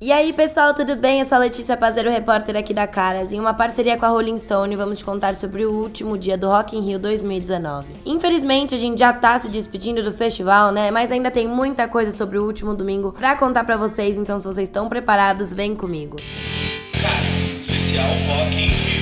E aí pessoal, tudo bem? Eu sou a Letícia Pazeiro, repórter aqui da Caras. Em uma parceria com a Rolling Stone, vamos te contar sobre o último dia do Rock in Rio 2019. Infelizmente, a gente já tá se despedindo do festival, né? Mas ainda tem muita coisa sobre o último domingo pra contar pra vocês, então se vocês estão preparados, vem comigo. Caras, especial Rock in Rio.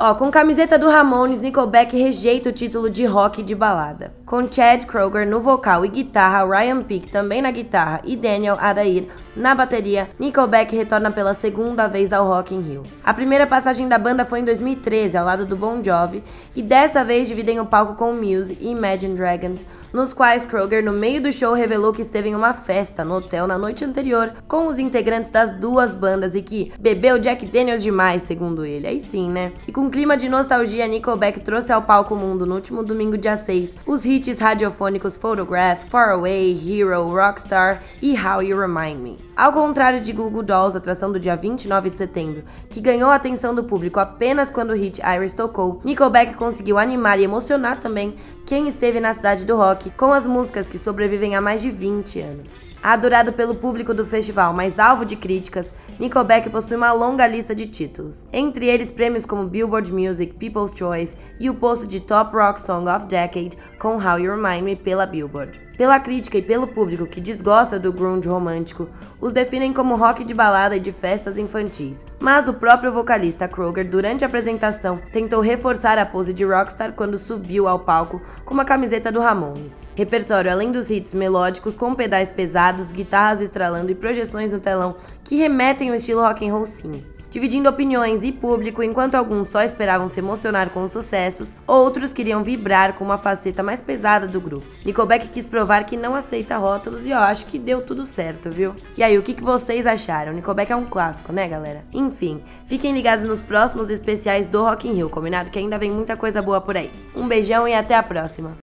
Ó, com camiseta do Ramones, Nickelback rejeita o título de rock de balada. Com Chad Kroger no vocal e guitarra, Ryan Peake também na guitarra e Daniel Adair na bateria, Nickelback retorna pela segunda vez ao Rock in Rio. A primeira passagem da banda foi em 2013, ao lado do Bon Jovi, e dessa vez dividem o palco com Muse e Imagine Dragons, nos quais Kroger, no meio do show, revelou que esteve em uma festa no hotel na noite anterior com os integrantes das duas bandas e que bebeu Jack Daniels demais, segundo ele. Aí sim, né? E com clima de nostalgia, Nickelback trouxe ao palco mundo no último domingo, dia 6, os hits radiofônicos Photograph, Far Away, Hero, Rockstar e How You Remind Me. Ao contrário de Google Dolls, atração do dia 29 de setembro, que ganhou a atenção do público apenas quando o hit Iris tocou, Nickelback conseguiu animar e emocionar também quem esteve na cidade do rock com as músicas que sobrevivem há mais de 20 anos. Adorado pelo público do festival, mas alvo de críticas, Nickelback possui uma longa lista de títulos, entre eles prêmios como Billboard Music, People's Choice e o posto de Top Rock Song of Decade com How You Remind Me pela Billboard. Pela crítica e pelo público que desgosta do grunge romântico, os definem como rock de balada e de festas infantis. Mas o próprio vocalista Kroger, durante a apresentação, tentou reforçar a pose de rockstar quando subiu ao palco com uma camiseta do Ramones. Repertório além dos hits melódicos com pedais pesados, guitarras estralando e projeções no telão que remetem ao estilo rock and roll sim dividindo opiniões e público, enquanto alguns só esperavam se emocionar com os sucessos, outros queriam vibrar com uma faceta mais pesada do grupo. Nickelback quis provar que não aceita rótulos e eu acho que deu tudo certo, viu? E aí, o que, vocês acharam? Nickelback é um clássico, né, galera? Enfim, fiquem ligados nos próximos especiais do Rock in Rio, combinado que ainda vem muita coisa boa por aí. Um beijão e até a próxima!